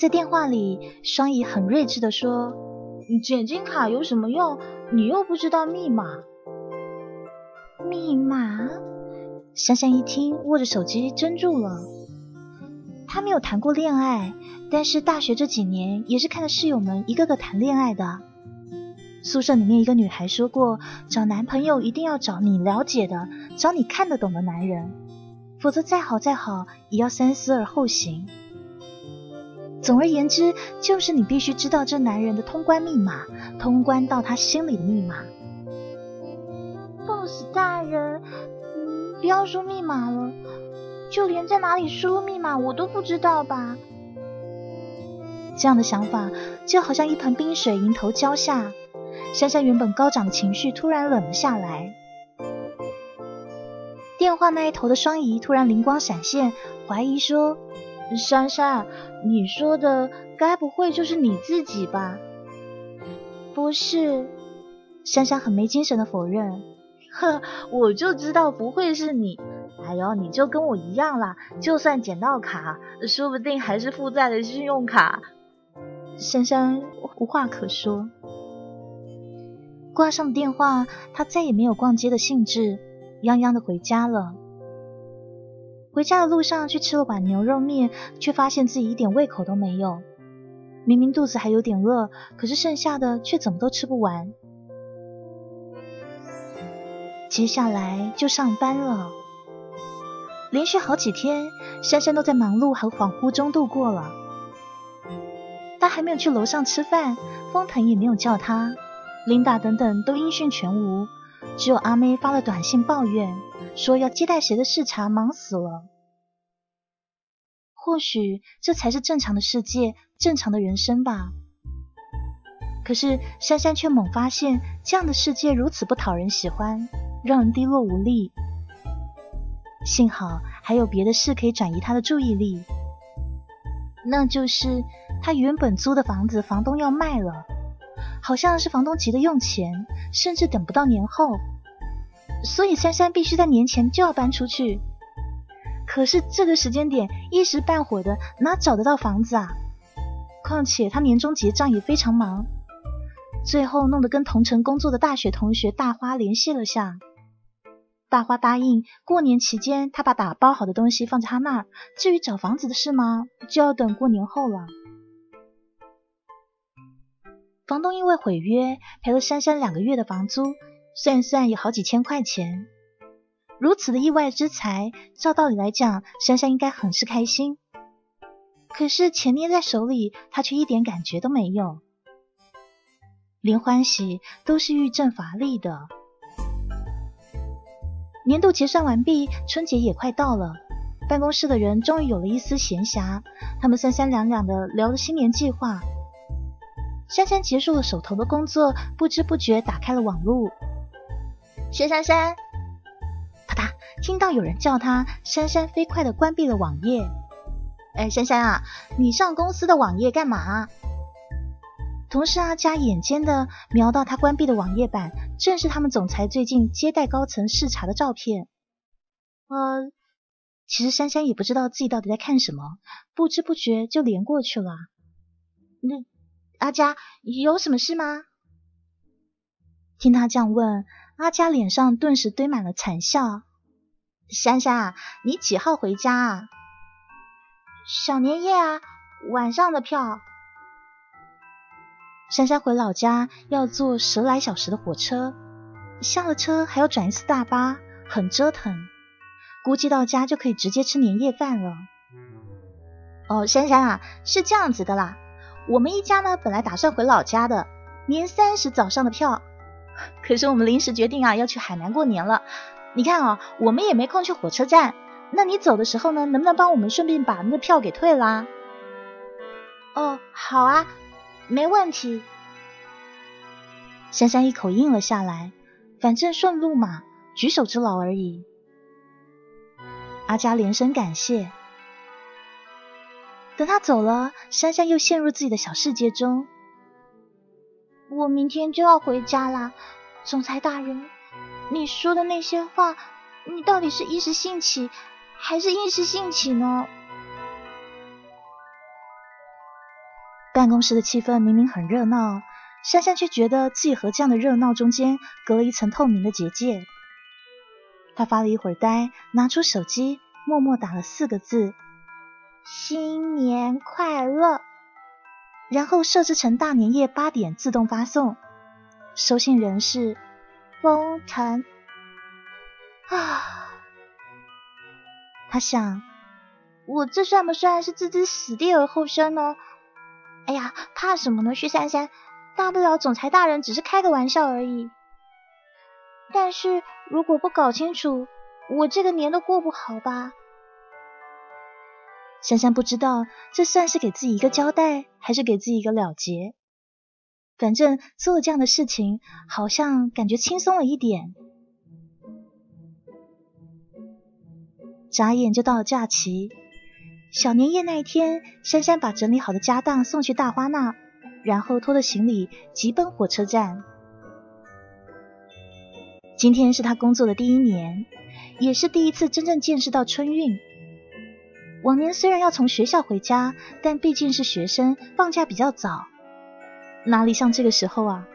在电话里，双姨很睿智的说：“剪金卡有什么用？你又不知道密码。”密码？香香一听，握着手机怔住了。她没有谈过恋爱，但是大学这几年也是看着室友们一个个谈恋爱的。宿舍里面一个女孩说过，找男朋友一定要找你了解的，找你看得懂的男人，否则再好再好也要三思而后行。总而言之，就是你必须知道这男人的通关密码，通关到他心里的密码。boss 大人，不要说密码了，就连在哪里输入密码我都不知道吧？这样的想法就好像一盆冰水迎头浇下。珊珊原本高涨的情绪突然冷了下来。电话那一头的双姨突然灵光闪现，怀疑说：“珊珊，你说的该不会就是你自己吧？”“不是。”珊珊很没精神的否认。“呵，我就知道不会是你。哎呦，你就跟我一样啦，就算捡到卡，说不定还是负债的信用卡。”珊珊无话可说。挂上电话，他再也没有逛街的兴致，泱泱的回家了。回家的路上，去吃了碗牛肉面，却发现自己一点胃口都没有。明明肚子还有点饿，可是剩下的却怎么都吃不完。接下来就上班了，连续好几天，珊珊都在忙碌和恍惚中度过了。他还没有去楼上吃饭，封腾也没有叫他。琳达等等都音讯全无，只有阿妹发了短信抱怨，说要接待谁的视察，忙死了。或许这才是正常的世界，正常的人生吧。可是珊珊却猛发现，这样的世界如此不讨人喜欢，让人低落无力。幸好还有别的事可以转移她的注意力，那就是她原本租的房子，房东要卖了。好像是房东急着用钱，甚至等不到年后，所以珊珊必须在年前就要搬出去。可是这个时间点一时半会的哪找得到房子啊？况且他年终结账也非常忙，最后弄得跟同城工作的大学同学大花联系了下。大花答应过年期间他把打包好的东西放在他那儿，至于找房子的事吗，就要等过年后了。房东因为毁约赔了珊珊两个月的房租，算一算有好几千块钱。如此的意外之财，照道理来讲，珊珊应该很是开心。可是钱捏在手里，她却一点感觉都没有，连欢喜都是欲振乏力的。年度结算完毕，春节也快到了，办公室的人终于有了一丝闲暇，他们三三两两的聊了新年计划。珊珊结束了手头的工作，不知不觉打开了网络。薛珊珊，啪嗒，听到有人叫她，珊珊飞快的关闭了网页。哎，珊珊啊，你上公司的网页干嘛？同事阿佳眼尖的瞄到他关闭的网页版，正是他们总裁最近接待高层视察的照片。呃，其实珊珊也不知道自己到底在看什么，不知不觉就连过去了。那。阿佳，有什么事吗？听他这样问，阿佳脸上顿时堆满了惨笑。珊珊，你几号回家啊？小年夜啊，晚上的票。珊珊回老家要坐十来小时的火车，下了车还要转一次大巴，很折腾。估计到家就可以直接吃年夜饭了。哦，珊珊啊，是这样子的啦。我们一家呢，本来打算回老家的，年三十早上的票，可是我们临时决定啊，要去海南过年了。你看啊，我们也没空去火车站。那你走的时候呢，能不能帮我们顺便把那票给退啦？哦，好啊，没问题。珊珊一口应了下来，反正顺路嘛，举手之劳而已。阿佳连声感谢。等他走了，珊珊又陷入自己的小世界中。我明天就要回家啦，总裁大人，你说的那些话，你到底是一时兴起，还是一时兴起呢？办公室的气氛明明很热闹，珊珊却觉得自己和这样的热闹中间隔了一层透明的结界。她发了一会儿呆，拿出手机，默默打了四个字：“新年快乐。”然后设置成大年夜八点自动发送。收信人是风尘。啊，他想，我这算不算是置之死地而后生呢？哎呀，怕什么呢？薛珊珊，大不了总裁大人只是开个玩笑而已。但是如果不搞清楚，我这个年都过不好吧？珊珊不知道这算是给自己一个交代，还是给自己一个了结。反正做了这样的事情，好像感觉轻松了一点。眨眼就到了假期，小年夜那一天，珊珊把整理好的家当送去大花那，然后拖着行李急奔火车站。今天是他工作的第一年，也是第一次真正见识到春运。往年虽然要从学校回家，但毕竟是学生，放假比较早，哪里像这个时候啊？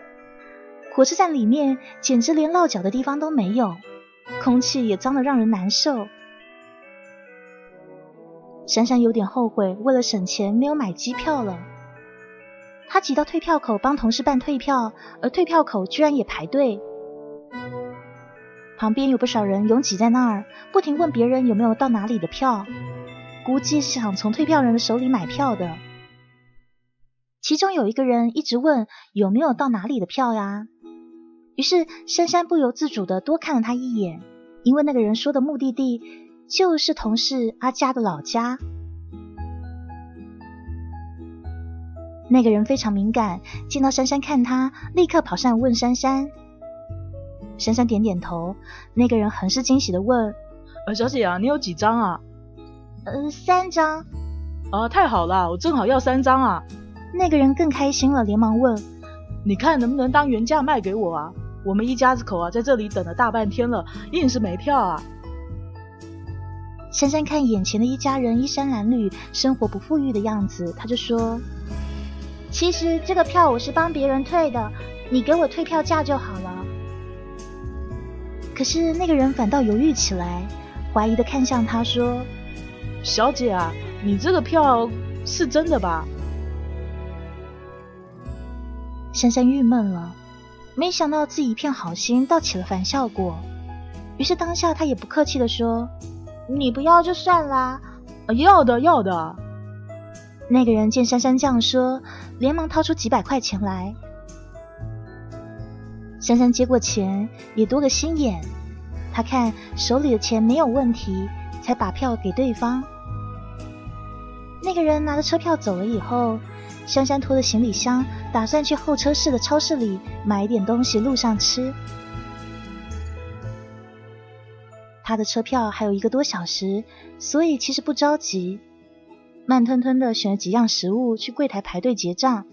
火车站里面简直连落脚的地方都没有，空气也脏得让人难受。珊珊有点后悔，为了省钱没有买机票了。她挤到退票口帮同事办退票，而退票口居然也排队。旁边有不少人拥挤在那儿，不停问别人有没有到哪里的票，估计是想从退票人的手里买票的。其中有一个人一直问有没有到哪里的票呀，于是珊珊不由自主的多看了他一眼，因为那个人说的目的地。就是同事阿佳的老家。那个人非常敏感，见到珊珊看他，立刻跑上问珊珊。珊珊点点头。那个人很是惊喜的问：“呃，小姐啊，你有几张啊？”“呃，三张。”“啊，太好了，我正好要三张啊。”那个人更开心了，连忙问：“你看能不能当原价卖给我啊？我们一家子口啊，在这里等了大半天了，硬是没票啊。”珊珊看眼前的一家人衣衫褴褛、生活不富裕的样子，他就说：“其实这个票我是帮别人退的，你给我退票价就好了。”可是那个人反倒犹豫起来，怀疑的看向他说：“小姐啊，你这个票是真的吧？”珊珊郁闷了，没想到自己一片好心倒起了反效果，于是当下她也不客气的说。你不要就算啦，要的要的。那个人见珊珊这样说，连忙掏出几百块钱来。珊珊接过钱，也多个心眼，他看手里的钱没有问题，才把票给对方。那个人拿着车票走了以后，珊珊拖着行李箱，打算去候车室的超市里买一点东西，路上吃。他的车票还有一个多小时，所以其实不着急，慢吞吞的选了几样食物去柜台排队结账。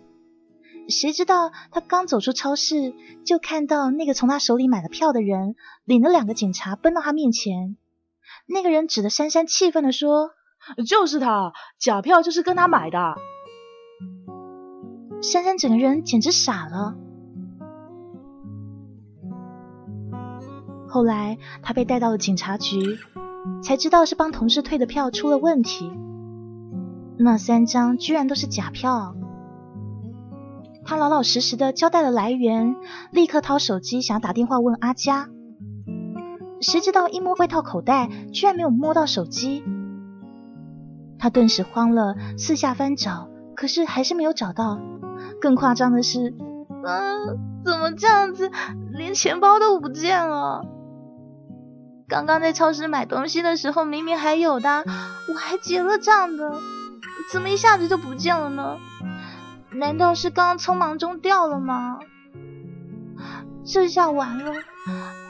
谁知道他刚走出超市，就看到那个从他手里买了票的人领了两个警察奔到他面前。那个人指着珊珊，气愤的说：“就是他，假票就是跟他买的。”珊珊整个人简直傻了。后来他被带到了警察局，才知道是帮同事退的票出了问题。那三张居然都是假票。他老老实实的交代了来源，立刻掏手机想打电话问阿佳。谁知道一摸外套口袋，居然没有摸到手机。他顿时慌了，四下翻找，可是还是没有找到。更夸张的是，嗯，怎么这样子，连钱包都不见了？刚刚在超市买东西的时候，明明还有的，我还结了账的，怎么一下子就不见了呢？难道是刚刚匆忙中掉了吗？这下完了，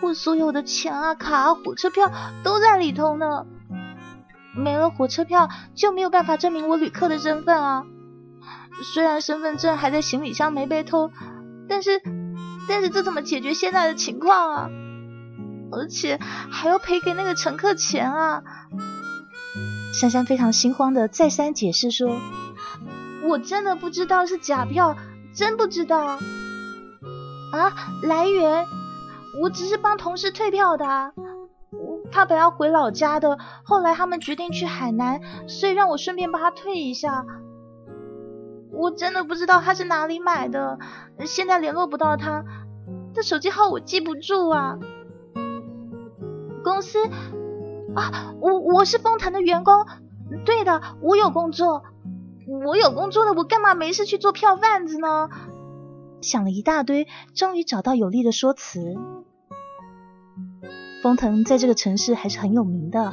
我所有的钱啊、卡啊、火车票都在里头呢。没了火车票，就没有办法证明我旅客的身份啊。虽然身份证还在行李箱没被偷，但是，但是这怎么解决现在的情况啊？而且还要赔给那个乘客钱啊！珊珊非常心慌的再三解释说：“我真的不知道是假票，真不知道。啊，来源，我只是帮同事退票的。他本要回老家的，后来他们决定去海南，所以让我顺便帮他退一下。我真的不知道他是哪里买的，现在联络不到他，他手机号我记不住啊。公司啊，我我是丰腾的员工，对的，我有工作，我有工作的，我干嘛没事去做票贩子呢？想了一大堆，终于找到有力的说辞。丰腾在这个城市还是很有名的。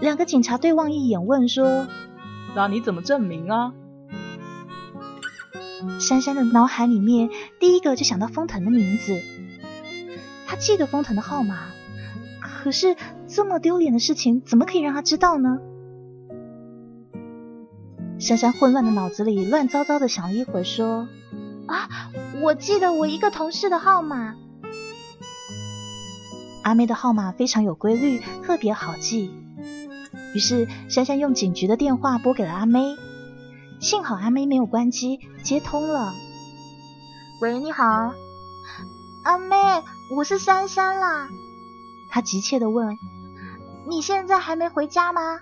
两个警察对望一眼，问说：“那你怎么证明啊？”珊珊的脑海里面第一个就想到封腾的名字，他记得封腾的号码，可是这么丢脸的事情怎么可以让他知道呢？珊珊混乱的脑子里乱糟糟的想了一会儿，说：“啊，我记得我一个同事的号码。”阿妹的号码非常有规律，特别好记。于是珊珊用警局的电话拨给了阿妹，幸好阿妹没有关机，接通了。喂，你好，阿妹，我是珊珊啦。她急切地问：“你现在还没回家吗？”“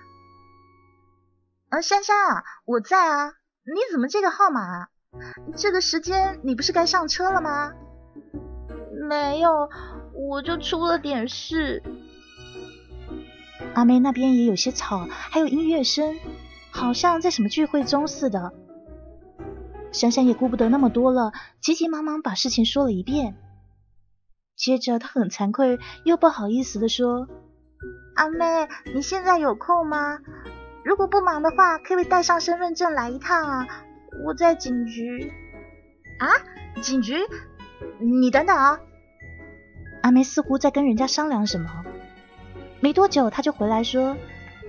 呃，珊珊啊，我在啊。你怎么这个号码？这个时间你不是该上车了吗？”“没有。”我就出了点事。阿妹那边也有些吵，还有音乐声，好像在什么聚会中似的。珊珊也顾不得那么多了，急急忙忙把事情说了一遍。接着她很惭愧又不好意思的说：“阿妹，你现在有空吗？如果不忙的话，可以带上身份证来一趟啊。我在警局。啊，警局？你等等啊。”阿梅似乎在跟人家商量什么，没多久他就回来说：“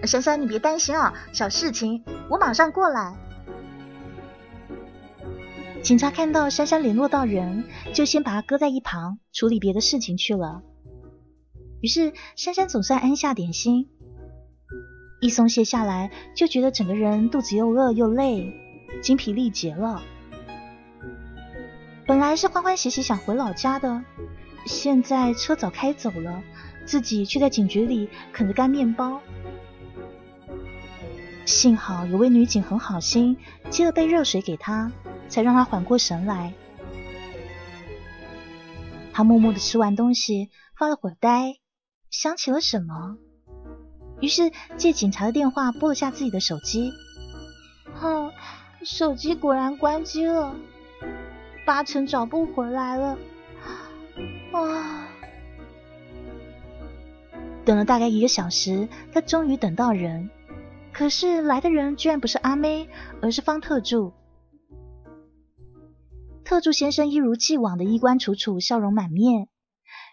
珊珊，你别担心啊，小事情，我马上过来。”警察看到珊珊联络到人，就先把她搁在一旁，处理别的事情去了。于是珊珊总算安下点心，一松懈下来，就觉得整个人肚子又饿又累，精疲力竭了。本来是欢欢喜喜想回老家的。现在车早开走了，自己却在警局里啃着干面包。幸好有位女警很好心，接了杯热水给他，才让他缓过神来。他默默的吃完东西，发了会呆，想起了什么，于是借警察的电话拨了下自己的手机。哼，手机果然关机了，八成找不回来了。啊！等了大概一个小时，他终于等到人。可是来的人居然不是阿妹，而是方特助。特助先生一如既往的衣冠楚楚，笑容满面。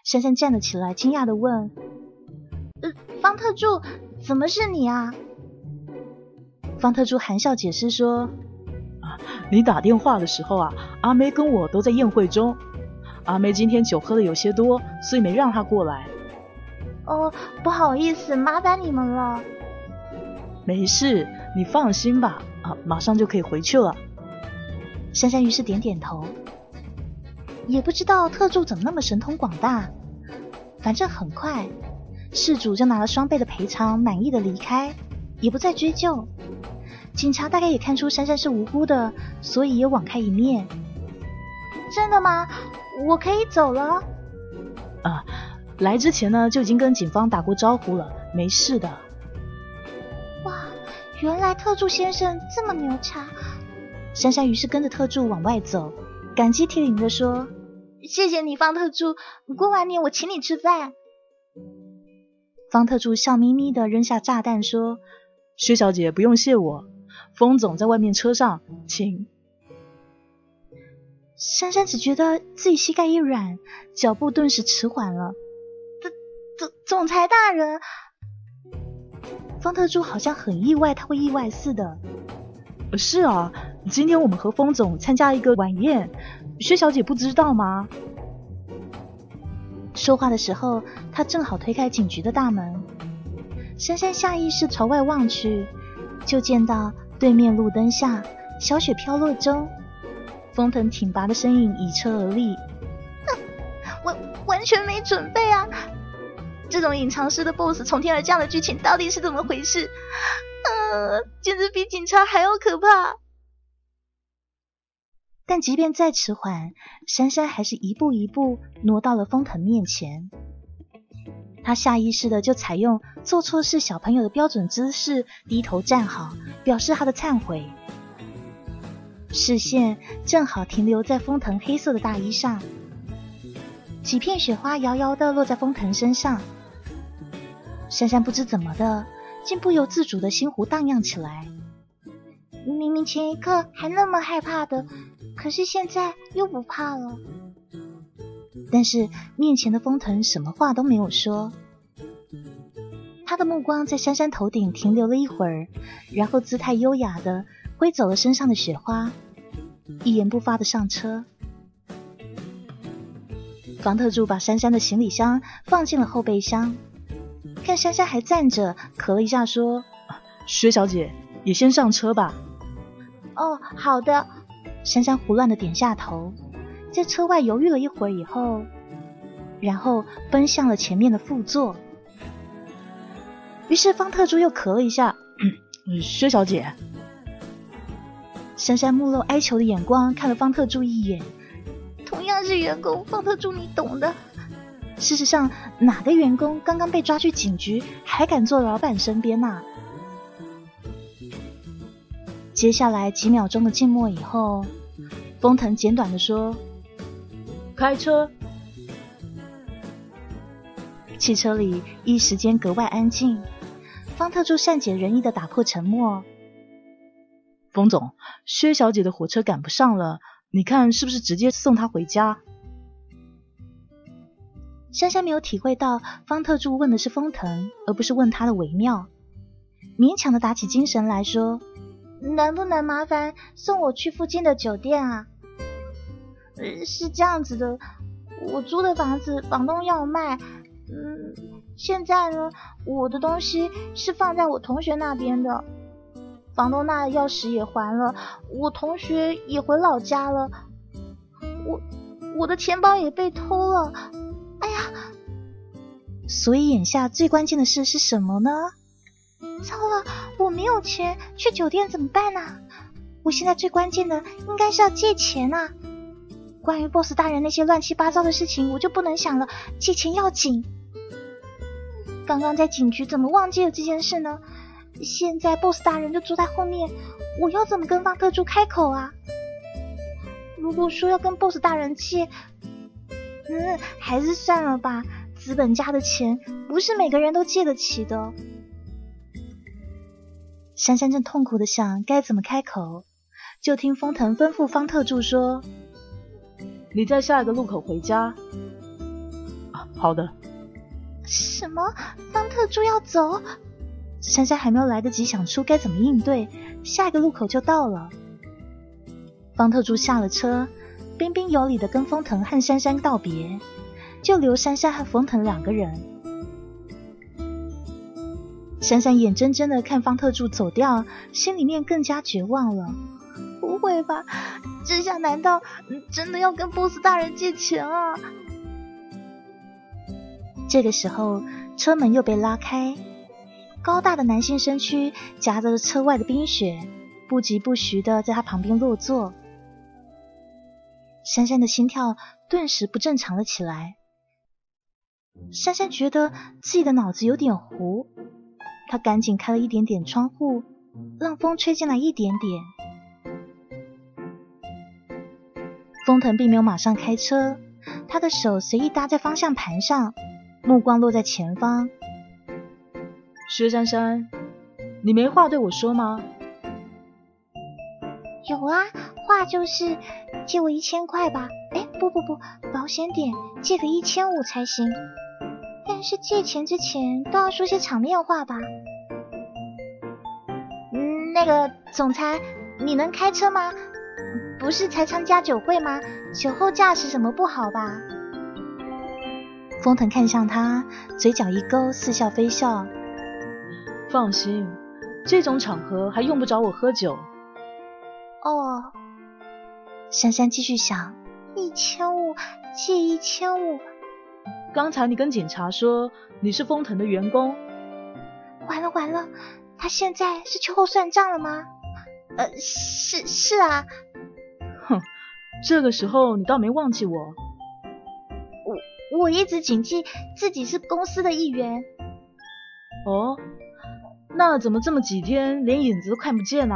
珊珊站了起来，惊讶的问：“呃，方特助，怎么是你啊？”方特助含笑解释说：“啊，你打电话的时候啊，阿妹跟我都在宴会中。”阿妹今天酒喝的有些多，所以没让她过来。哦，不好意思，麻烦你们了。没事，你放心吧。啊，马上就可以回去了。珊珊于是点点头。也不知道特助怎么那么神通广大，反正很快，事主就拿了双倍的赔偿，满意的离开，也不再追究。警察大概也看出珊珊是无辜的，所以也网开一面。真的吗？我可以走了。啊，来之前呢就已经跟警方打过招呼了，没事的。哇，原来特助先生这么牛叉！珊珊于是跟着特助往外走，感激涕零的说：“谢谢你，方特助，过完年我请你吃饭。”方特助笑眯眯的扔下炸弹说：“薛小姐不用谢我，风总在外面车上，请。”珊珊只觉得自己膝盖一软，脚步顿时迟缓了。总总总裁大人，方特助好像很意外他会意外似的。是啊，今天我们和风总参加一个晚宴，薛小姐不知道吗？说话的时候，他正好推开警局的大门。珊珊下意识朝外望去，就见到对面路灯下。小雪飘落中，风腾挺拔的身影倚车而立。完完全没准备啊！这种隐藏式的 BOSS 从天而降的剧情到底是怎么回事？呃，简直比警察还要可怕。但即便再迟缓，珊珊还是一步一步挪到了风腾面前。他下意识的就采用做错事小朋友的标准姿势，低头站好，表示他的忏悔。视线正好停留在封腾黑色的大衣上，几片雪花摇摇的落在封腾身上。珊珊不知怎么的，竟不由自主的心湖荡漾起来。明明前一刻还那么害怕的，可是现在又不怕了。但是面前的封腾什么话都没有说，他的目光在珊珊头顶停留了一会儿，然后姿态优雅的挥走了身上的雪花，一言不发的上车。房特助把珊珊的行李箱放进了后备箱，看珊珊还站着，咳了一下说：“薛小姐，也先上车吧。”“哦，好的。”珊珊胡乱的点下头。在车外犹豫了一会儿以后，然后奔向了前面的副座。于是方特助又咳了一下：“薛小姐。”珊珊目露哀求的眼光看了方特助一眼。同样是员工，方特助你懂的。事实上，哪个员工刚刚被抓去警局，还敢坐老板身边呐？接下来几秒钟的静默以后，封腾简短的说。开车。汽车里一时间格外安静。方特助善解人意的打破沉默。冯总，薛小姐的火车赶不上了，你看是不是直接送她回家？珊珊没有体会到方特助问的是风腾，而不是问他的微妙，勉强的打起精神来说：“能不能麻烦送我去附近的酒店啊？”是这样子的，我租的房子房东要卖，嗯，现在呢，我的东西是放在我同学那边的，房东那钥匙也还了，我同学也回老家了，我我的钱包也被偷了，哎呀，所以眼下最关键的事是什么呢？糟了，我没有钱，去酒店怎么办呢？我现在最关键的应该是要借钱啊。关于 boss 大人那些乱七八糟的事情，我就不能想了。借钱要紧。刚刚在警局怎么忘记了这件事呢？现在 boss 大人就坐在后面，我要怎么跟方特助开口啊？如果说要跟 boss 大人借，嗯，还是算了吧。资本家的钱不是每个人都借得起的。珊珊正痛苦的想该怎么开口，就听风腾吩咐方特助说。你在下一个路口回家。啊，好的。什么？方特助要走？珊珊还没有来得及想出该怎么应对，下一个路口就到了。方特助下了车，彬彬有礼的跟封腾和珊珊道别，就留珊珊和封腾两个人。珊珊眼睁睁的看方特助走掉，心里面更加绝望了。不会吧？这下难道真的要跟 boss 大人借钱啊？这个时候，车门又被拉开，高大的男性身躯夹着车外的冰雪，不疾不徐的在他旁边落座。珊珊的心跳顿时不正常了起来。珊珊觉得自己的脑子有点糊，她赶紧开了一点点窗户，让风吹进来一点点。风腾并没有马上开车，他的手随意搭在方向盘上，目光落在前方。薛珊珊，你没话对我说吗？有啊，话就是借我一千块吧。哎，不不不，保险点，借个一千五才行。但是借钱之前都要说些场面话吧。嗯，那个总裁，你能开车吗？不是才参加酒会吗？酒后驾驶什么不好吧？封腾看向他，嘴角一勾，似笑非笑。放心，这种场合还用不着我喝酒。哦，珊珊继续想，一千五借一千五。刚才你跟警察说你是丰腾的员工，完了完了，他现在是秋后算账了吗？呃，是是啊。哼，这个时候你倒没忘记我。我我一直谨记自己是公司的一员。哦，那怎么这么几天连影子都看不见呢？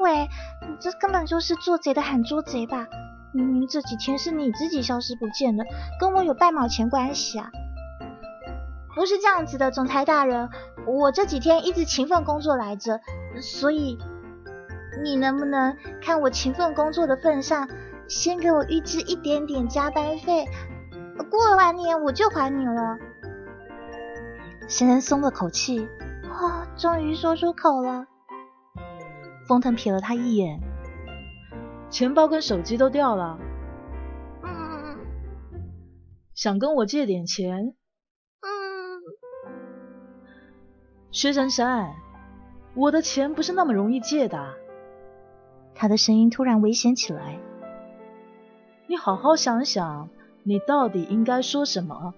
喂，你这根本就是做贼的喊捉贼吧？明明这几天是你自己消失不见的，跟我有半毛钱关系啊？不是这样子的，总裁大人，我这几天一直勤奋工作来着，所以你能不能看我勤奋工作的份上，先给我预支一点点加班费？过完年我就还你了。珊珊松了口气，啊，终于说出口了。风腾瞥了他一眼，钱包跟手机都掉了。嗯。想跟我借点钱？嗯。薛珊珊，我的钱不是那么容易借的。他的声音突然危险起来。你好好想想，你到底应该说什么？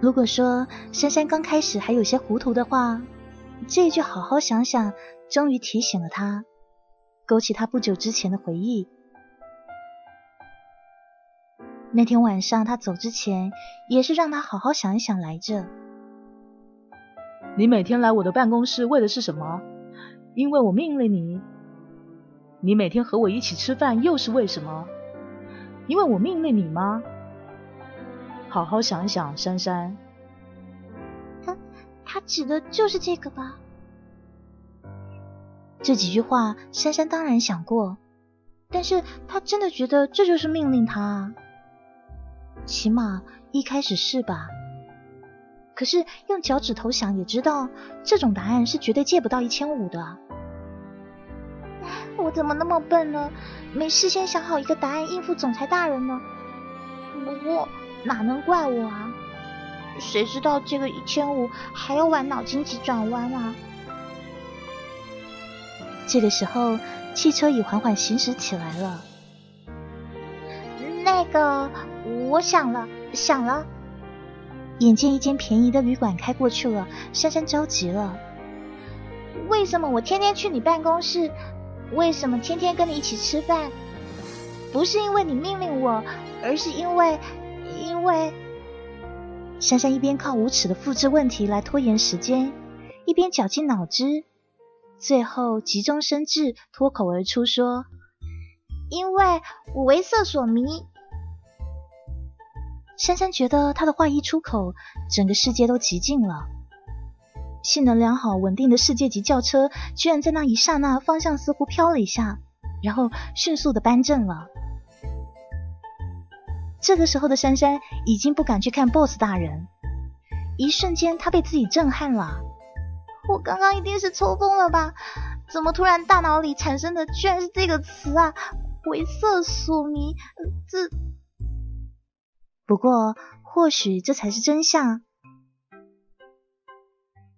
如果说珊珊刚开始还有些糊涂的话，这一句“好好想想”终于提醒了他，勾起他不久之前的回忆。那天晚上他走之前，也是让他好好想一想来着。你每天来我的办公室为的是什么？因为我命令你。你每天和我一起吃饭又是为什么？因为我命令你吗？好好想一想，珊珊。他他指的就是这个吧？这几句话，珊珊当然想过，但是他真的觉得这就是命令他啊，起码一开始是吧？可是用脚趾头想也知道，这种答案是绝对借不到一千五的。我怎么那么笨呢？没事先想好一个答案应付总裁大人呢？不过。哪能怪我啊？谁知道这个一千五还要玩脑筋急转弯啊？这个时候，汽车已缓缓行驶起来了。那个，我想了，想了。眼见一间便宜的旅馆开过去了，珊珊着急了。为什么我天天去你办公室？为什么天天跟你一起吃饭？不是因为你命令我，而是因为……因为珊珊一边靠无耻的复制问题来拖延时间，一边绞尽脑汁，最后急中生智，脱口而出说：“因为我为色所迷。”珊珊觉得他的话一出口，整个世界都极静了。性能良好、稳定的世界级轿车，居然在那一刹那方向似乎飘了一下，然后迅速的扳正了。这个时候的珊珊已经不敢去看 BOSS 大人，一瞬间她被自己震撼了。我刚刚一定是抽风了吧？怎么突然大脑里产生的居然是这个词啊？为色所迷，这……不过或许这才是真相。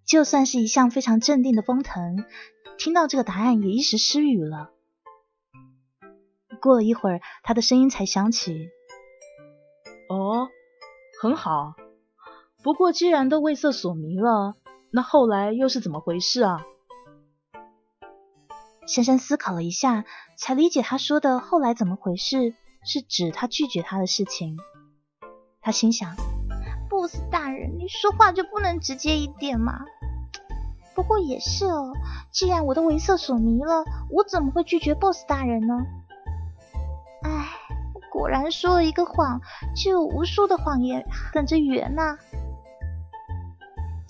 就算是一向非常镇定的风腾，听到这个答案也一时失语了。过了一会儿，他的声音才响起。哦，很好。不过既然都为色所迷了，那后来又是怎么回事啊？珊珊思考了一下，才理解他说的“后来怎么回事”是指他拒绝他的事情。他心想：“boss 大人，你说话就不能直接一点吗？”不过也是哦，既然我都为色所迷了，我怎么会拒绝 boss 大人呢？果然说了一个谎，就有无数的谎言等着圆呢！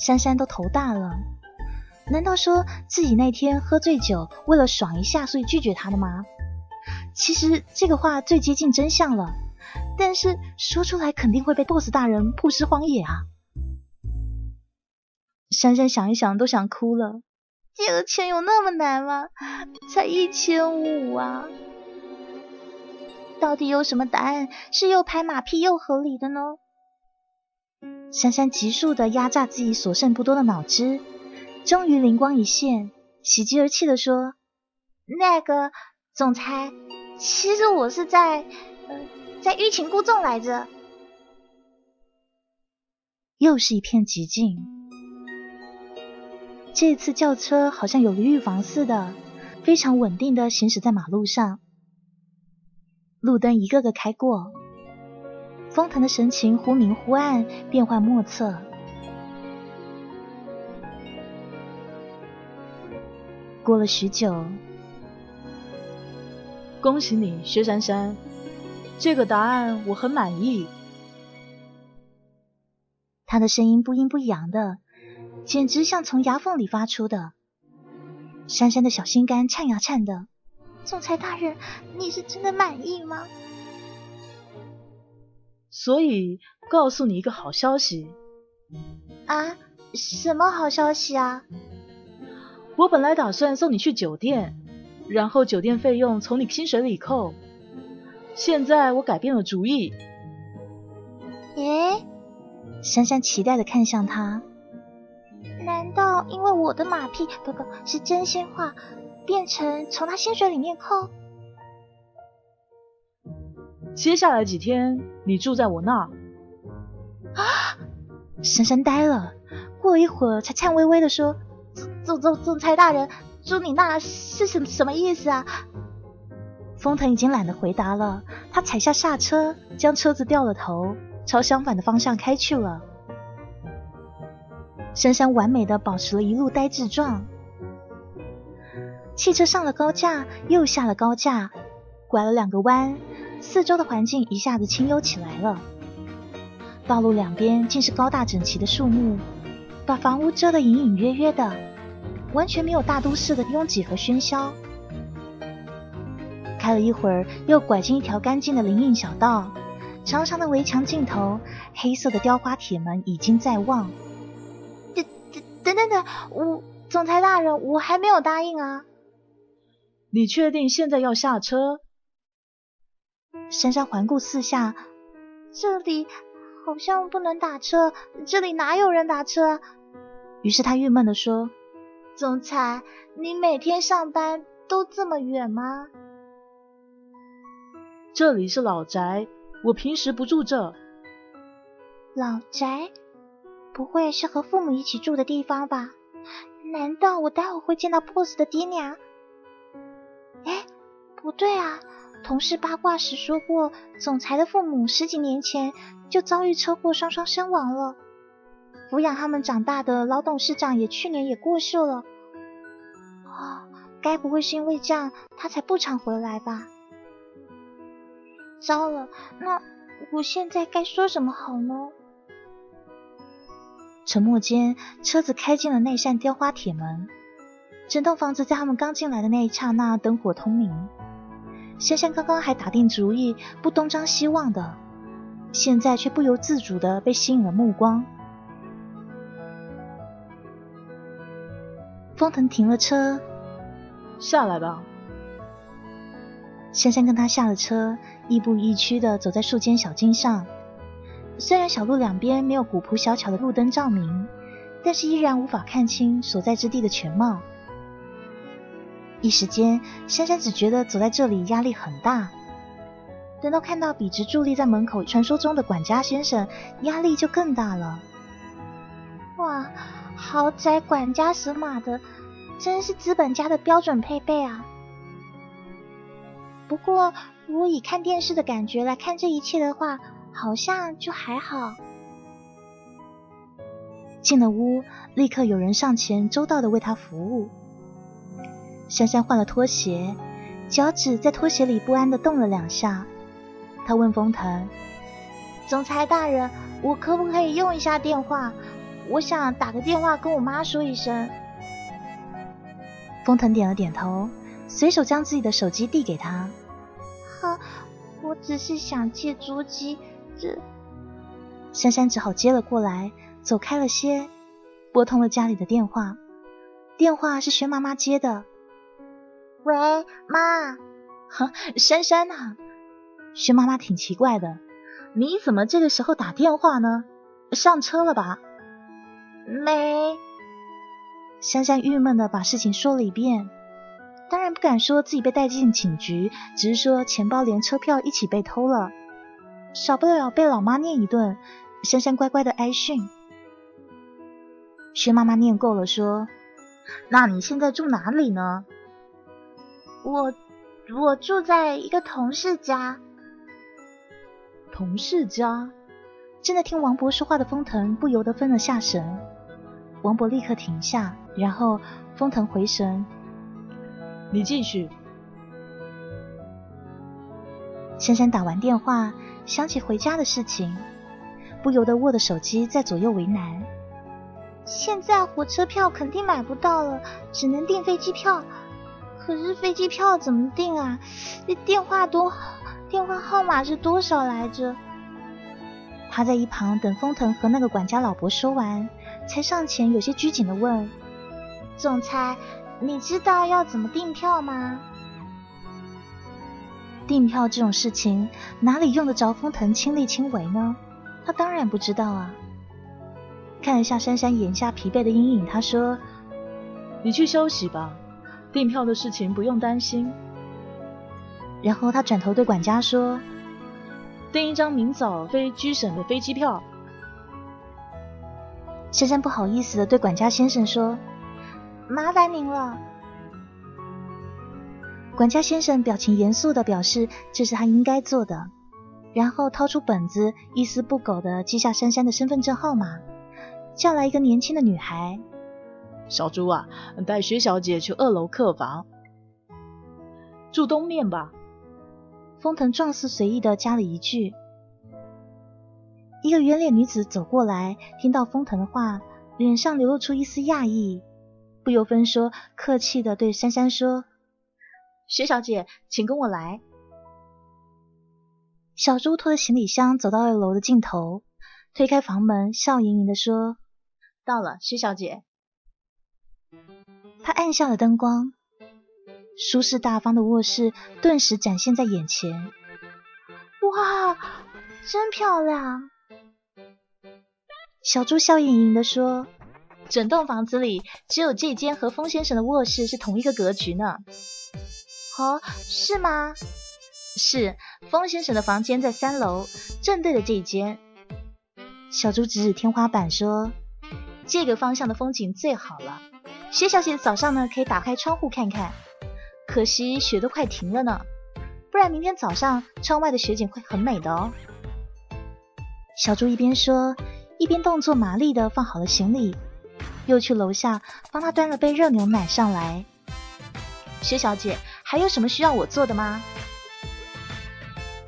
珊珊都头大了，难道说自己那天喝醉酒，为了爽一下，所以拒绝他的吗？其实这个话最接近真相了，但是说出来肯定会被 boss 大人曝尸荒野啊！珊珊想一想都想哭了，借个钱有那么难吗？才一千五啊！到底有什么答案是又拍马屁又合理的呢？珊珊急速的压榨自己所剩不多的脑汁，终于灵光一现，喜极而泣的说：“那个总裁，其实我是在在欲擒故纵来着。”又是一片寂静。这次轿车好像有了预防似的，非常稳定的行驶在马路上，路灯一个个开过，风腾的神情忽明忽暗，变幻莫测。过了许久，恭喜你，薛珊珊，这个答案我很满意。他的声音不阴不阳的，简直像从牙缝里发出的。珊珊的小心肝颤呀颤的。总裁大人，你是真的满意吗？所以告诉你一个好消息。啊？什么好消息啊？我本来打算送你去酒店，然后酒店费用从你薪水里扣。现在我改变了主意。耶？珊珊期待的看向他，难道因为我的马屁不不是真心话，变成从他薪水里面扣？接下来几天你住在我那儿。啊！珊珊呆了，过了一会儿才颤巍巍的说：“总总总裁大人，住你那是什什么意思啊？”封腾已经懒得回答了，他踩下刹车，将车子掉了头。朝相反的方向开去了。珊珊完美的保持了一路呆滞状。汽车上了高架，又下了高架，拐了两个弯，四周的环境一下子清幽起来了。道路两边尽是高大整齐的树木，把房屋遮得隐隐约约的，完全没有大都市的拥挤和喧嚣。开了一会儿，又拐进一条干净的林荫小道。长长的围墙尽头，黑色的雕花铁门已经在望。等等等等等，我总裁大人，我还没有答应啊！你确定现在要下车？珊珊环顾四下，这里好像不能打车，这里哪有人打车？于是她郁闷的说：“总裁，你每天上班都这么远吗？”这里是老宅。我平时不住这。老宅，不会是和父母一起住的地方吧？难道我待会会见到 boss 的爹娘？哎，不对啊！同事八卦时说过，总裁的父母十几年前就遭遇车祸，双双身亡了。抚养他们长大的老董事长也去年也过世了。啊，该不会是因为这样，他才不常回来吧？糟了，那我现在该说什么好呢？沉默间，车子开进了那扇雕花铁门。整栋房子在他们刚进来的那一刹那，灯火通明。珊珊刚刚还打定主意不东张西望的，现在却不由自主的被吸引了目光。风腾停了车，下来吧。珊珊跟他下了车。亦步亦趋的走在树间小径上，虽然小路两边没有古朴小巧的路灯照明，但是依然无法看清所在之地的全貌。一时间，珊珊只觉得走在这里压力很大。等到看到笔直伫立在门口传说中的管家先生，压力就更大了。哇，豪宅管家神马的，真是资本家的标准配备啊！不过。如果以看电视的感觉来看这一切的话，好像就还好。进了屋，立刻有人上前周到的为他服务。珊珊换了拖鞋，脚趾在拖鞋里不安的动了两下。他问封腾：“总裁大人，我可不可以用一下电话？我想打个电话跟我妈说一声。”封腾点了点头，随手将自己的手机递给他。呵，我只是想借捉鸡，这珊珊只好接了过来，走开了些，拨通了家里的电话。电话是薛妈妈接的。喂，妈，呵，珊珊呐，薛妈妈挺奇怪的，你怎么这个时候打电话呢？上车了吧？没。珊珊郁闷的把事情说了一遍，当然不敢说自己被带进警局，只是说钱包连车票一起被偷了，少不了被老妈念一顿。珊珊乖乖的挨训。薛妈妈念够了，说：“那你现在住哪里呢？”我我住在一个同事家。同事家？正在听王博说话的封腾不由得分了下神。王博立刻停下，然后封腾回神：“你继续。”珊珊打完电话，想起回家的事情，不由得握着手机在左右为难。现在火车票肯定买不到了，只能订飞机票。可是飞机票怎么订啊？那电话多，电话号码是多少来着？他在一旁等风腾和那个管家老伯说完，才上前有些拘谨的问：“总裁，你知道要怎么订票吗？”订票这种事情哪里用得着风腾亲力亲为呢？他当然不知道啊。看了下珊珊眼下疲惫的阴影，他说：“你去休息吧，订票的事情不用担心。”然后他转头对管家说。订一张明早飞居省的飞机票。珊珊不好意思的对管家先生说：“麻烦您了。”管家先生表情严肃的表示这是他应该做的，然后掏出本子，一丝不苟的记下珊珊的身份证号码，叫来一个年轻的女孩：“小朱啊，带薛小姐去二楼客房，住东面吧。”风腾状似随意的加了一句。一个圆脸女子走过来，听到封腾的话，脸上流露出一丝讶异，不由分说，客气的对珊珊说：“薛小姐，请跟我来。”小朱拖着行李箱走到二楼的尽头，推开房门，笑盈盈的说：“到了，薛小姐。”他按下了灯光。舒适大方的卧室顿时展现在眼前。哇，真漂亮！小猪笑盈盈的说：“整栋房子里只有这间和风先生的卧室是同一个格局呢。”哦，是吗？是，风先生的房间在三楼，正对着这一间。小猪指指天花板说：“这个方向的风景最好了。薛小姐早上呢，可以打开窗户看看。”可惜雪都快停了呢，不然明天早上窗外的雪景会很美的哦。小猪一边说，一边动作麻利的放好了行李，又去楼下帮他端了杯热牛奶上来。薛小姐，还有什么需要我做的吗？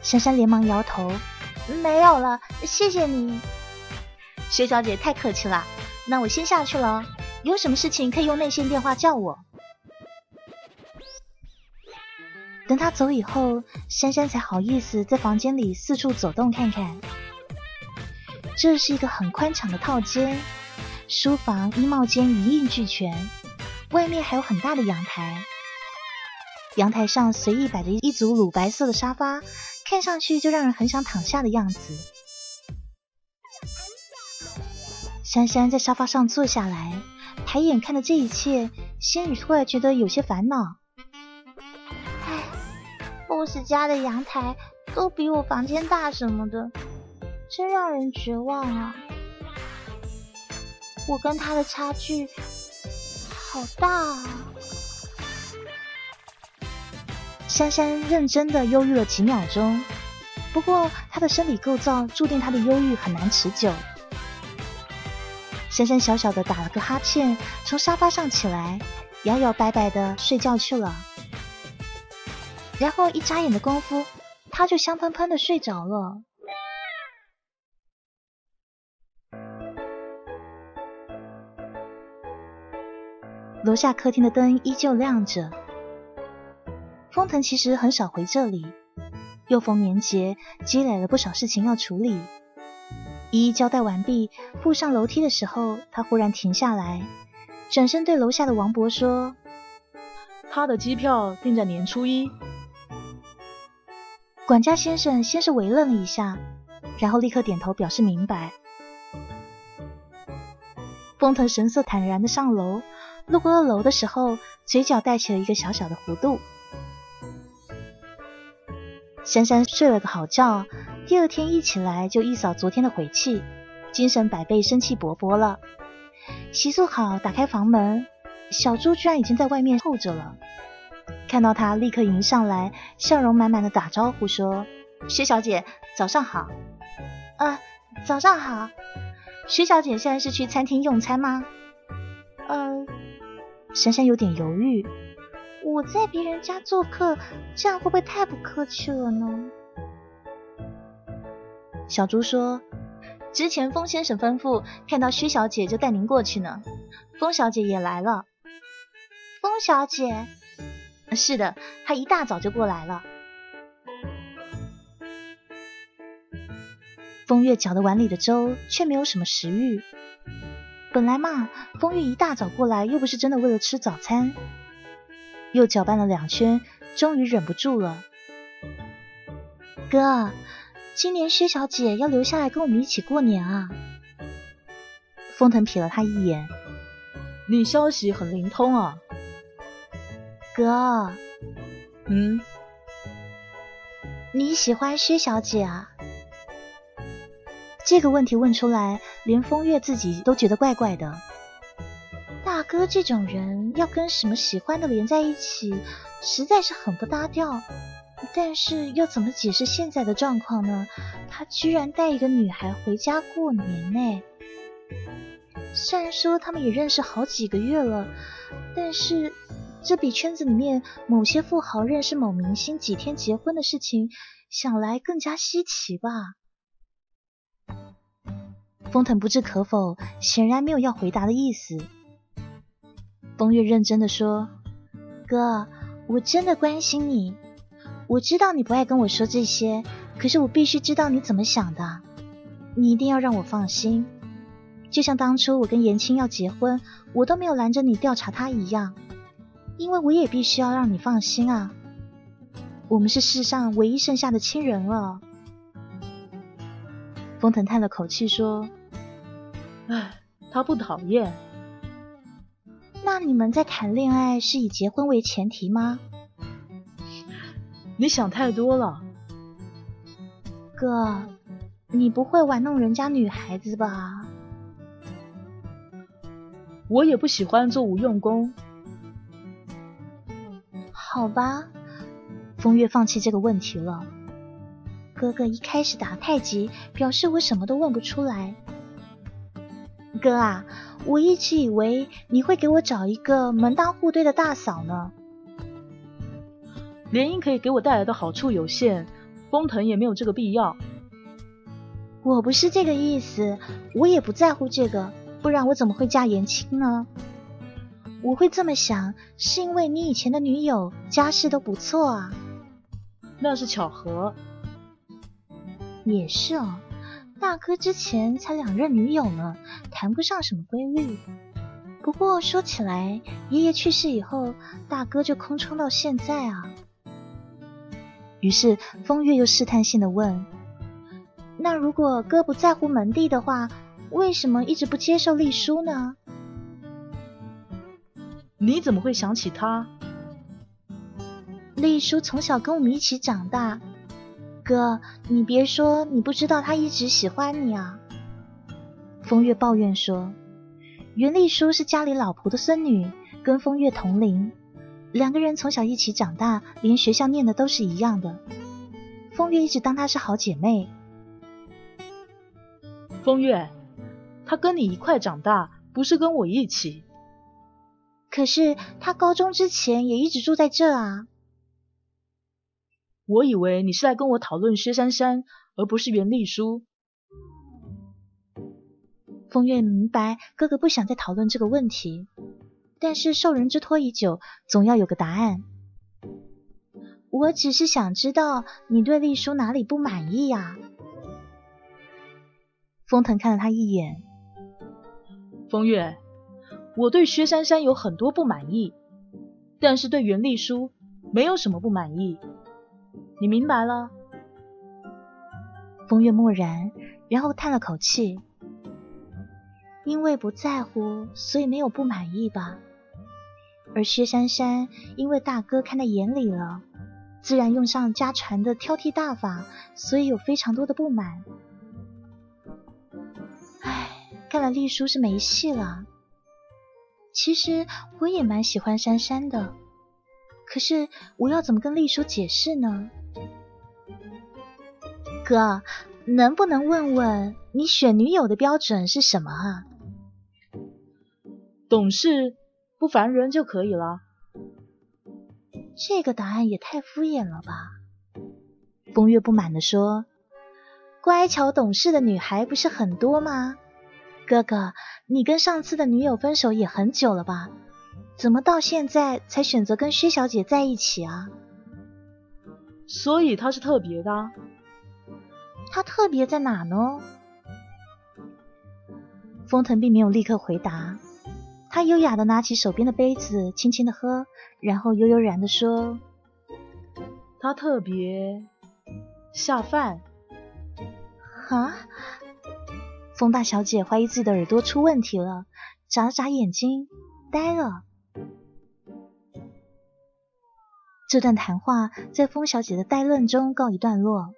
珊珊连忙摇头，没有了，谢谢你。薛小姐太客气了，那我先下去了，有什么事情可以用内线电话叫我。等他走以后，珊珊才好意思在房间里四处走动看看。这是一个很宽敞的套间，书房、衣帽间一应俱全，外面还有很大的阳台。阳台上随意摆着一组乳白色的沙发，看上去就让人很想躺下的样子。珊珊在沙发上坐下来，抬眼看着这一切，仙女突然觉得有些烦恼。boss 家的阳台都比我房间大什么的，真让人绝望啊！我跟他的差距好大啊！珊珊认真的忧郁了几秒钟，不过她的生理构造注定她的忧郁很难持久。珊珊小小的打了个哈欠，从沙发上起来，摇摇摆摆的睡觉去了。然后一眨眼的功夫，他就香喷喷的睡着了。楼下客厅的灯依旧亮着。封腾其实很少回这里，又逢年节，积累了不少事情要处理。一一交代完毕，步上楼梯的时候，他忽然停下来，转身对楼下的王博说：“他的机票定在年初一。”管家先生先是为愣了一下，然后立刻点头表示明白。封腾神色坦然的上楼，路过二楼的时候，嘴角带起了一个小小的弧度。珊珊睡了个好觉，第二天一起来就一扫昨天的晦气，精神百倍，生气勃勃了。洗漱好，打开房门，小猪居然已经在外面候着了。看到他，立刻迎上来，笑容满满的打招呼说：“薛小姐，早上好。”“啊，早上好。”“薛小姐现在是去餐厅用餐吗？”“呃。”珊珊有点犹豫。“我在别人家做客，这样会不会太不客气了呢？”小猪说：“之前风先生吩咐，看到薛小姐就带您过去呢。风小姐也来了。”“风小姐？”是的，她一大早就过来了。风月搅的碗里的粥却没有什么食欲。本来嘛，风月一大早过来又不是真的为了吃早餐。又搅拌了两圈，终于忍不住了。哥，今年薛小姐要留下来跟我们一起过年啊。封腾瞥了他一眼，你消息很灵通啊。哥，嗯，你喜欢薛小姐啊？这个问题问出来，连风月自己都觉得怪怪的。大哥这种人要跟什么喜欢的连在一起，实在是很不搭调。但是要怎么解释现在的状况呢？他居然带一个女孩回家过年呢？虽然说他们也认识好几个月了，但是。这比圈子里面某些富豪认识某明星几天结婚的事情，想来更加稀奇吧。风腾不置可否，显然没有要回答的意思。风月认真的说：“哥，我真的关心你。我知道你不爱跟我说这些，可是我必须知道你怎么想的。你一定要让我放心，就像当初我跟言青要结婚，我都没有拦着你调查他一样。”因为我也必须要让你放心啊，我们是世上唯一剩下的亲人了。封腾叹了口气说：“唉，他不讨厌。那你们在谈恋爱是以结婚为前提吗？你想太多了，哥，你不会玩弄人家女孩子吧？我也不喜欢做无用功。”好吧，风月放弃这个问题了。哥哥一开始打太极，表示我什么都问不出来。哥啊，我一直以为你会给我找一个门当户对的大嫂呢。联姻可以给我带来的好处有限，封腾也没有这个必要。我不是这个意思，我也不在乎这个，不然我怎么会嫁延青呢？我会这么想，是因为你以前的女友家世都不错啊。那是巧合。也是哦，大哥之前才两任女友呢，谈不上什么规律。不过说起来，爷爷去世以后，大哥就空窗到现在啊。于是风月又试探性的问：“那如果哥不在乎门第的话，为什么一直不接受丽叔呢？”你怎么会想起他？丽叔从小跟我们一起长大，哥，你别说你不知道他一直喜欢你啊。风月抱怨说：“袁丽叔是家里老婆的孙女，跟风月同龄，两个人从小一起长大，连学校念的都是一样的。风月一直当她是好姐妹。”风月，她跟你一块长大，不是跟我一起。可是她高中之前也一直住在这啊。我以为你是来跟我讨论薛珊珊，而不是袁丽书。风月明白哥哥不想再讨论这个问题，但是受人之托已久，总要有个答案。我只是想知道你对丽叔哪里不满意呀？封腾看了他一眼，风月。我对薛珊珊有很多不满意，但是对袁丽书没有什么不满意。你明白了？风月默然，然后叹了口气。因为不在乎，所以没有不满意吧？而薛珊珊因为大哥看在眼里了，自然用上家传的挑剔大法，所以有非常多的不满。唉，看来丽叔是没戏了。其实我也蛮喜欢珊珊的，可是我要怎么跟丽叔解释呢？哥，能不能问问你选女友的标准是什么啊？懂事。不烦人就可以了。这个答案也太敷衍了吧？风月不满地说：“乖巧懂事的女孩不是很多吗？哥哥，你跟上次的女友分手也很久了吧？怎么到现在才选择跟薛小姐在一起啊？”所以她是特别的。她特别在哪呢？封腾并没有立刻回答。他优雅的拿起手边的杯子，轻轻的喝，然后悠悠然的说：“他特别下饭。”啊！风大小姐怀疑自己的耳朵出问题了，眨了眨眼睛，呆了。这段谈话在风小姐的呆愣中告一段落。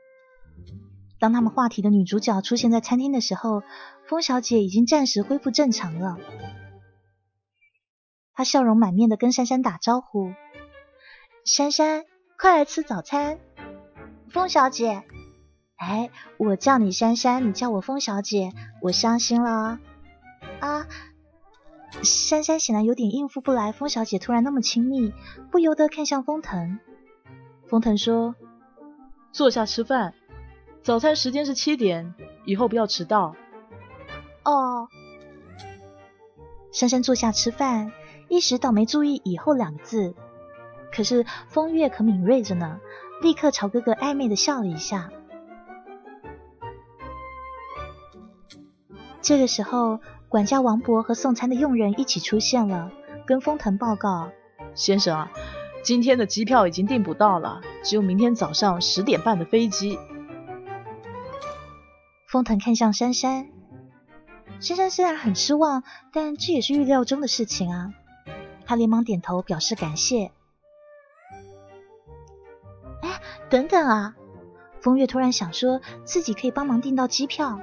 当他们话题的女主角出现在餐厅的时候，风小姐已经暂时恢复正常了。他笑容满面的跟珊珊打招呼：“珊珊，快来吃早餐。”风小姐，哎，我叫你珊珊，你叫我风小姐，我伤心了啊！珊珊显然有点应付不来，风小姐突然那么亲密，不由得看向风腾。风腾说：“坐下吃饭，早餐时间是七点，以后不要迟到。”哦。珊珊坐下吃饭。一时倒没注意“以后”两个字，可是风月可敏锐着呢，立刻朝哥哥暧昧的笑了一下。这个时候，管家王博和送餐的佣人一起出现了，跟封腾报告：“先生啊，今天的机票已经订不到了，只有明天早上十点半的飞机。”封腾看向珊珊，珊珊虽然很失望，但这也是预料中的事情啊。他连忙点头表示感谢。哎，等等啊！风月突然想说自己可以帮忙订到机票，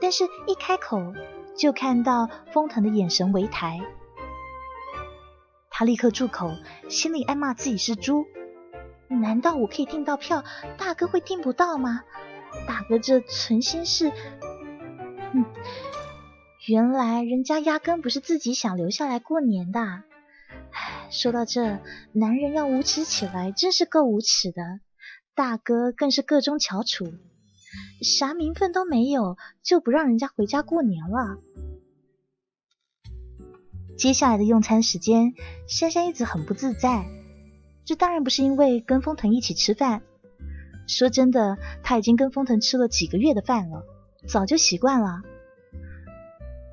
但是一开口就看到风腾的眼神为台，他立刻住口，心里暗骂自己是猪。难道我可以订到票，大哥会订不到吗？大哥这存心是……嗯。原来人家压根不是自己想留下来过年的。唉，说到这，男人要无耻起来，真是够无耻的。大哥更是个中翘楚，啥名分都没有，就不让人家回家过年了。接下来的用餐时间，珊珊一直很不自在。这当然不是因为跟风腾一起吃饭，说真的，他已经跟风腾吃了几个月的饭了，早就习惯了。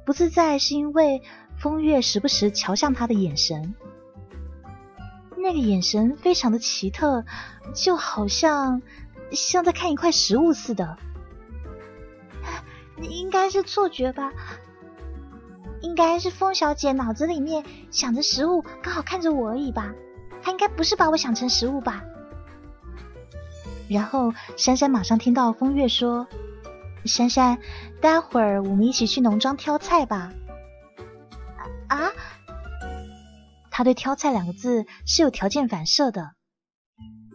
不自在是因为风月时不时瞧向他的眼神，那个眼神非常的奇特，就好像像在看一块食物似的。应该是错觉吧？应该是风小姐脑子里面想着食物，刚好看着我而已吧？她应该不是把我想成食物吧？然后珊珊马上听到风月说。珊珊，待会儿我们一起去农庄挑菜吧。啊？他对“挑菜”两个字是有条件反射的，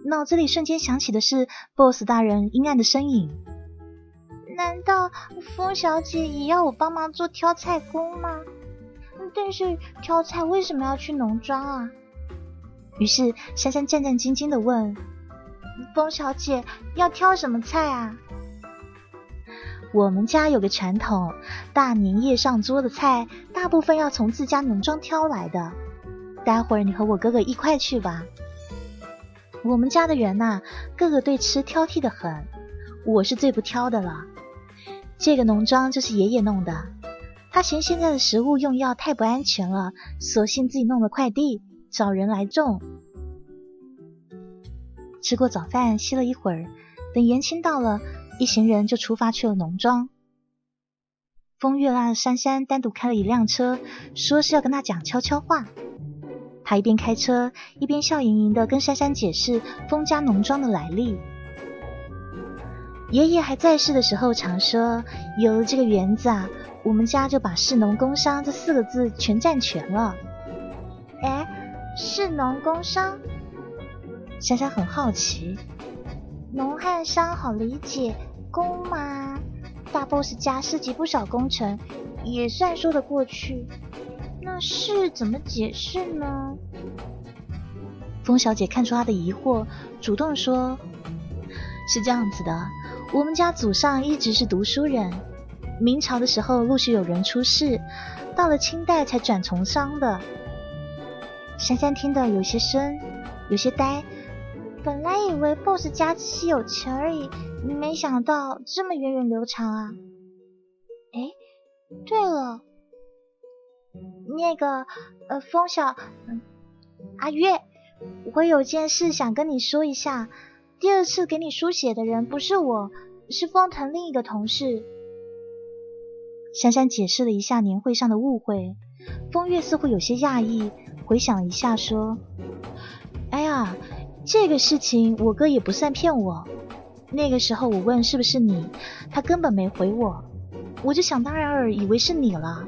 脑子里瞬间想起的是 BOSS 大人阴暗的身影。难道风小姐也要我帮忙做挑菜工吗？但是挑菜为什么要去农庄啊？于是珊珊战战兢兢的问：“风小姐要挑什么菜啊？”我们家有个传统，大年夜上桌的菜，大部分要从自家农庄挑来的。待会儿你和我哥哥一块去吧。我们家的人呐，个个对吃挑剔的很，我是最不挑的了。这个农庄就是爷爷弄的，他嫌现在的食物用药太不安全了，索性自己弄了块地，找人来种。吃过早饭，歇了一会儿，等延青到了。一行人就出发去了农庄。风月拉着珊珊单独开了一辆车，说是要跟他讲悄悄话。他一边开车，一边笑盈盈的跟珊珊解释风家农庄的来历。爷爷还在世的时候，常说有了这个园子啊，我们家就把“士农工商”这四个字全占全了。哎，士农工商，珊珊很好奇。农和商好理解，工嘛，大 boss 家涉及不少工程，也算说得过去。那是怎么解释呢？风小姐看出他的疑惑，主动说：“是这样子的。”我们家祖上一直是读书人，明朝的时候陆续有人出世，到了清代才转从商的。珊珊听得有些深，有些呆。本来以为 boss 家只是有钱而已，没想到这么源远流长啊！哎，对了，那个呃，风小，阿月，我有件事想跟你说一下。第二次给你书写的人不是我，是风腾另一个同事。珊珊解释了一下年会上的误会，风月似乎有些讶异，回想一下说：“哎呀，这个事情我哥也不算骗我。那个时候我问是不是你，他根本没回我，我就想当然尔以为是你了。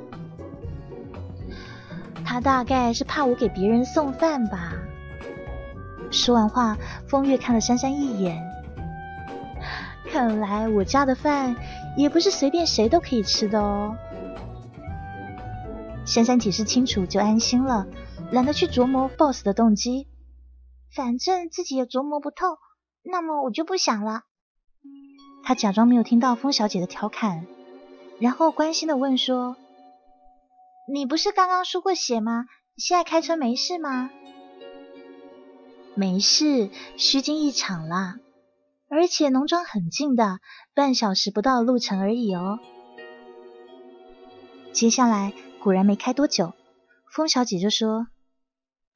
他大概是怕我给别人送饭吧。”说完话，风月看了珊珊一眼。看来我家的饭也不是随便谁都可以吃的哦。珊珊解释清楚就安心了，懒得去琢磨 boss 的动机。反正自己也琢磨不透，那么我就不想了。他假装没有听到风小姐的调侃，然后关心的问说：“你不是刚刚输过血吗？现在开车没事吗？”没事，虚惊一场啦。而且农庄很近的，半小时不到的路程而已哦。接下来果然没开多久，风小姐就说：“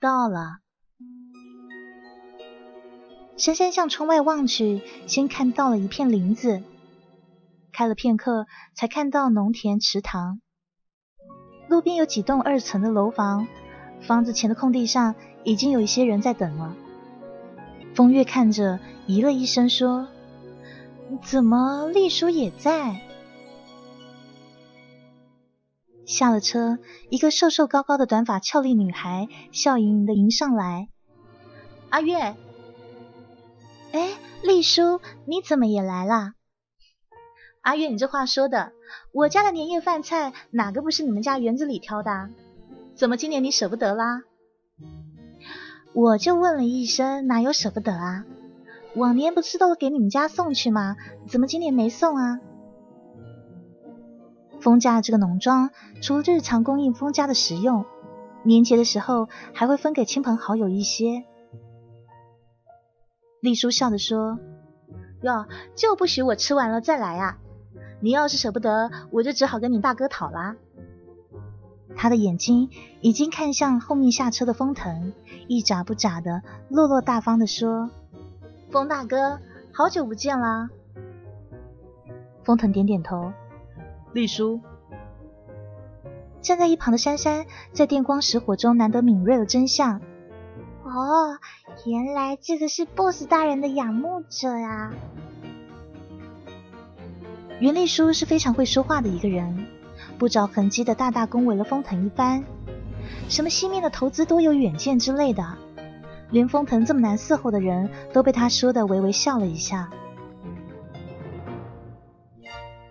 到了。”珊珊向窗外望去，先看到了一片林子，开了片刻，才看到农田池塘。路边有几栋二层的楼房，房子前的空地上已经有一些人在等了。风月看着，咦了一声，说：“怎么丽叔也在？”下了车，一个瘦瘦高高的短发俏丽女孩笑盈盈的迎上来：“阿月，哎，丽叔，你怎么也来了？”阿月，你这话说的，我家的年夜饭菜哪个不是你们家园子里挑的？怎么今年你舍不得啦？我就问了一声，哪有舍不得啊？往年不是都给你们家送去吗？怎么今年没送啊？封家这个农庄，除了日常供应封家的食用，年节的时候还会分给亲朋好友一些。丽叔笑着说：“哟，就不许我吃完了再来啊！你要是舍不得，我就只好跟你大哥讨啦。”他的眼睛已经看向后面下车的封腾，一眨不眨的，落落大方的说：“风大哥，好久不见啦。”封腾点点头。丽叔，站在一旁的珊珊在电光石火中难得敏锐了真相。哦，原来这个是 boss 大人的仰慕者呀。袁丽书是非常会说话的一个人。不着痕迹的大大恭维了风腾一番，什么西面的投资多有远见之类的，连风腾这么难伺候的人都被他说的微微笑了一下。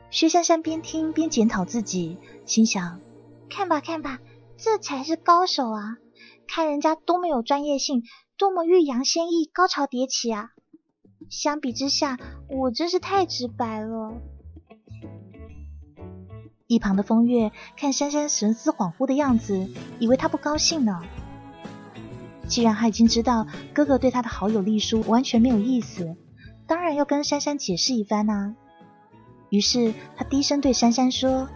薛珊珊边听边检讨自己，心想：看吧看吧，这才是高手啊！看人家多么有专业性，多么欲扬先抑，高潮迭起啊！相比之下，我真是太直白了。一旁的风月看珊珊神思恍惚的样子，以为她不高兴呢。既然他已经知道哥哥对他的好友丽叔完全没有意思，当然要跟珊珊解释一番呐。于是他低声对珊珊说：“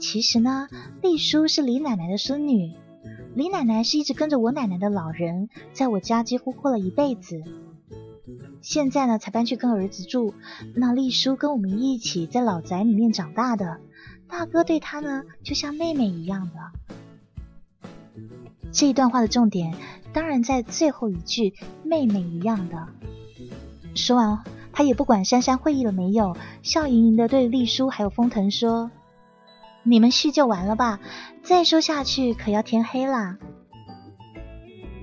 其实呢，丽叔是李奶奶的孙女，李奶奶是一直跟着我奶奶的老人，在我家几乎过了一辈子。”现在呢，才搬去跟儿子住。那丽叔跟我们一起在老宅里面长大的，大哥对他呢，就像妹妹一样的。这一段话的重点当然在最后一句“妹妹一样的”。说完，他也不管珊珊会意了没有，笑盈盈的对丽叔还有封腾说：“你们叙旧完了吧？再说下去可要天黑啦。”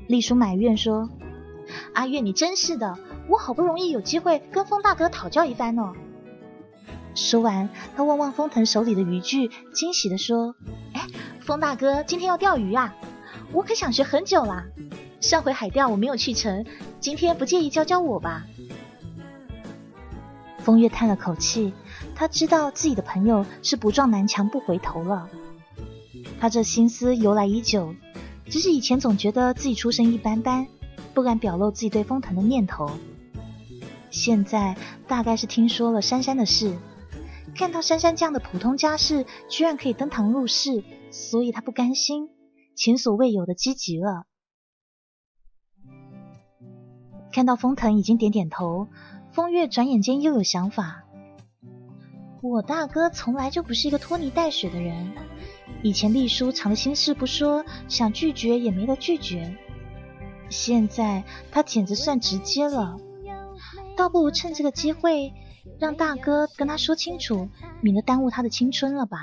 丽叔埋怨说：“阿月，你真是的，我好不容易有机会跟风大哥讨教一番呢。”说完，他望望风腾手里的渔具，惊喜的说：“哎，风大哥，今天要钓鱼啊！我可想学很久啦。上回海钓我没有去成，今天不介意教教我吧？”风月叹了口气，他知道自己的朋友是不撞南墙不回头了。他这心思由来已久，只是以前总觉得自己出身一般般，不敢表露自己对封腾的念头。现在大概是听说了珊珊的事。看到珊珊这样的普通家世，居然可以登堂入室，所以他不甘心，前所未有的积极了。看到封腾已经点点头，风月转眼间又有想法。我大哥从来就不是一个拖泥带水的人，以前丽叔藏的心事不说，想拒绝也没得拒绝，现在他简直算直接了，倒不如趁这个机会。让大哥跟他说清楚，免得耽误他的青春了吧。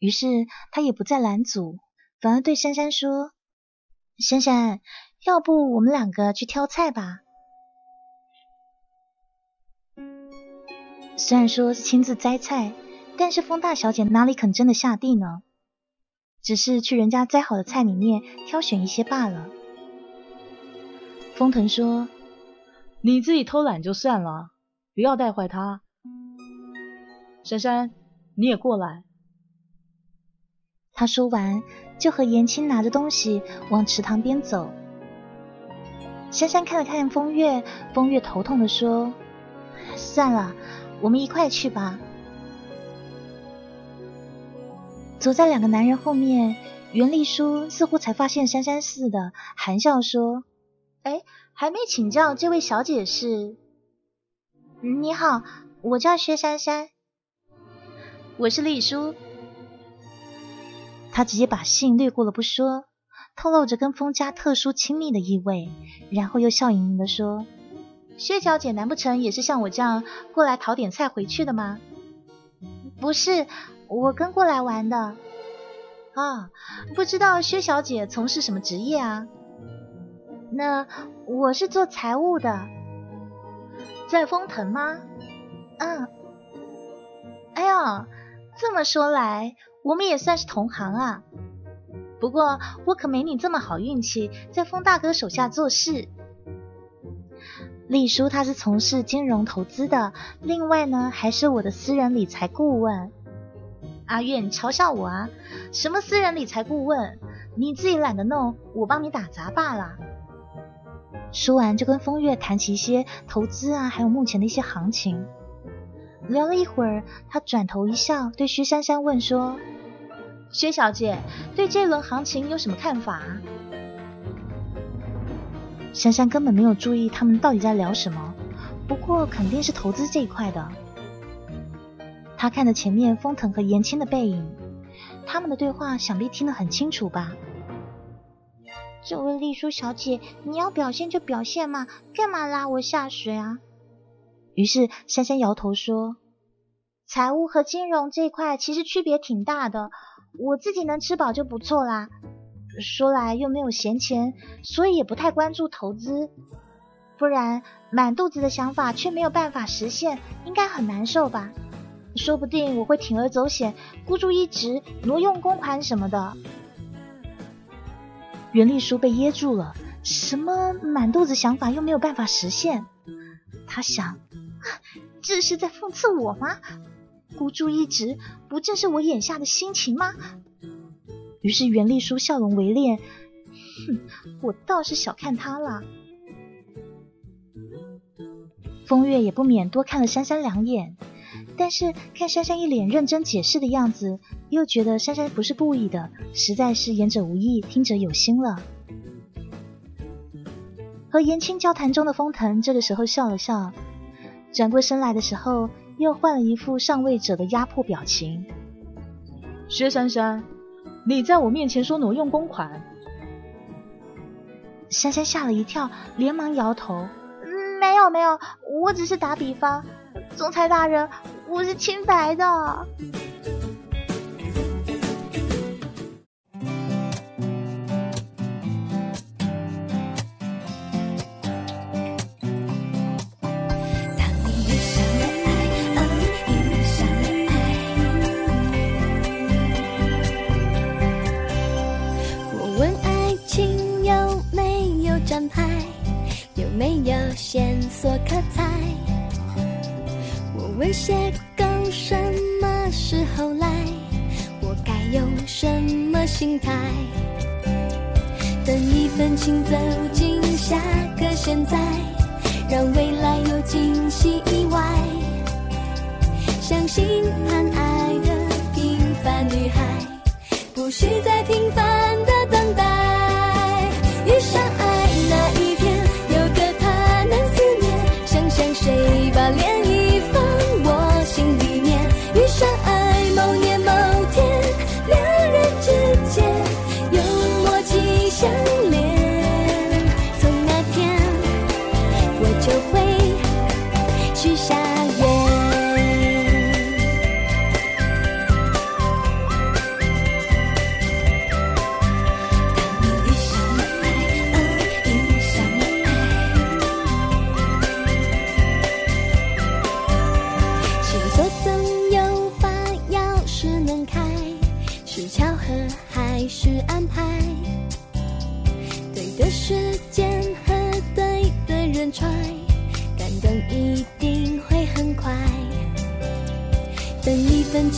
于是他也不再拦阻，反而对珊珊说：“珊珊，要不我们两个去挑菜吧？虽然说是亲自摘菜，但是风大小姐哪里肯真的下地呢？只是去人家摘好的菜里面挑选一些罢了。”风腾说。你自己偷懒就算了，不要带坏他。珊珊，你也过来。他说完，就和严青拿着东西往池塘边走。珊珊看了看风月，风月头痛的说：“算了，我们一块去吧。”走在两个男人后面，袁丽书似乎才发现珊珊似的，含笑说：“哎。”还没请教这位小姐是？你好，我叫薛珊珊，我是丽书。他直接把姓略过了不说，透露着跟封家特殊亲密的意味，然后又笑盈盈的说：“薛小姐，难不成也是像我这样过来讨点菜回去的吗？”不是，我跟过来玩的。啊，不知道薛小姐从事什么职业啊？那我是做财务的，在丰腾吗？嗯。哎呀，这么说来，我们也算是同行啊。不过我可没你这么好运气，在风大哥手下做事。丽叔他是从事金融投资的，另外呢还是我的私人理财顾问。阿月，你嘲笑我啊？什么私人理财顾问？你自己懒得弄，我帮你打杂罢了。说完，就跟风月谈起一些投资啊，还有目前的一些行情。聊了一会儿，他转头一笑，对薛珊珊问说：“薛小姐，对这轮行情有什么看法？”珊珊根本没有注意他们到底在聊什么，不过肯定是投资这一块的。他看着前面风腾和严青的背影，他们的对话想必听得很清楚吧。这位丽书小姐，你要表现就表现嘛，干嘛拉我下水啊？于是珊珊摇头说：“财务和金融这一块其实区别挺大的，我自己能吃饱就不错啦。说来又没有闲钱，所以也不太关注投资。不然满肚子的想法却没有办法实现，应该很难受吧？说不定我会铤而走险，孤注一掷，挪用公款什么的。”袁丽书被噎住了，什么满肚子想法又没有办法实现？他想，这是在讽刺我吗？孤注一掷，不正是我眼下的心情吗？于是袁丽书笑容微敛，哼，我倒是小看他了。风月也不免多看了珊珊两眼。但是看珊珊一脸认真解释的样子，又觉得珊珊不是故意的，实在是言者无意，听者有心了。和言青交谈中的风腾这个时候笑了笑，转过身来的时候，又换了一副上位者的压迫表情。薛珊珊，你在我面前说挪用公款。珊珊吓了一跳，连忙摇头：“没有没有，我只是打比方。总裁大人，我是清白的。”我问邂逅什么时候来？我该用什么心态？等一份情走进下个现在，让未来有惊喜意外。相信盼爱的平凡女孩，不需再平凡的等待，遇上爱那一天。有个他能思念，想想谁把恋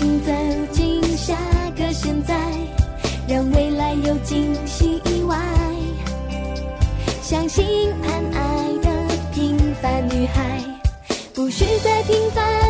经走进下个现在，让未来有惊喜意外。相信爱爱的平凡女孩，不需再平凡。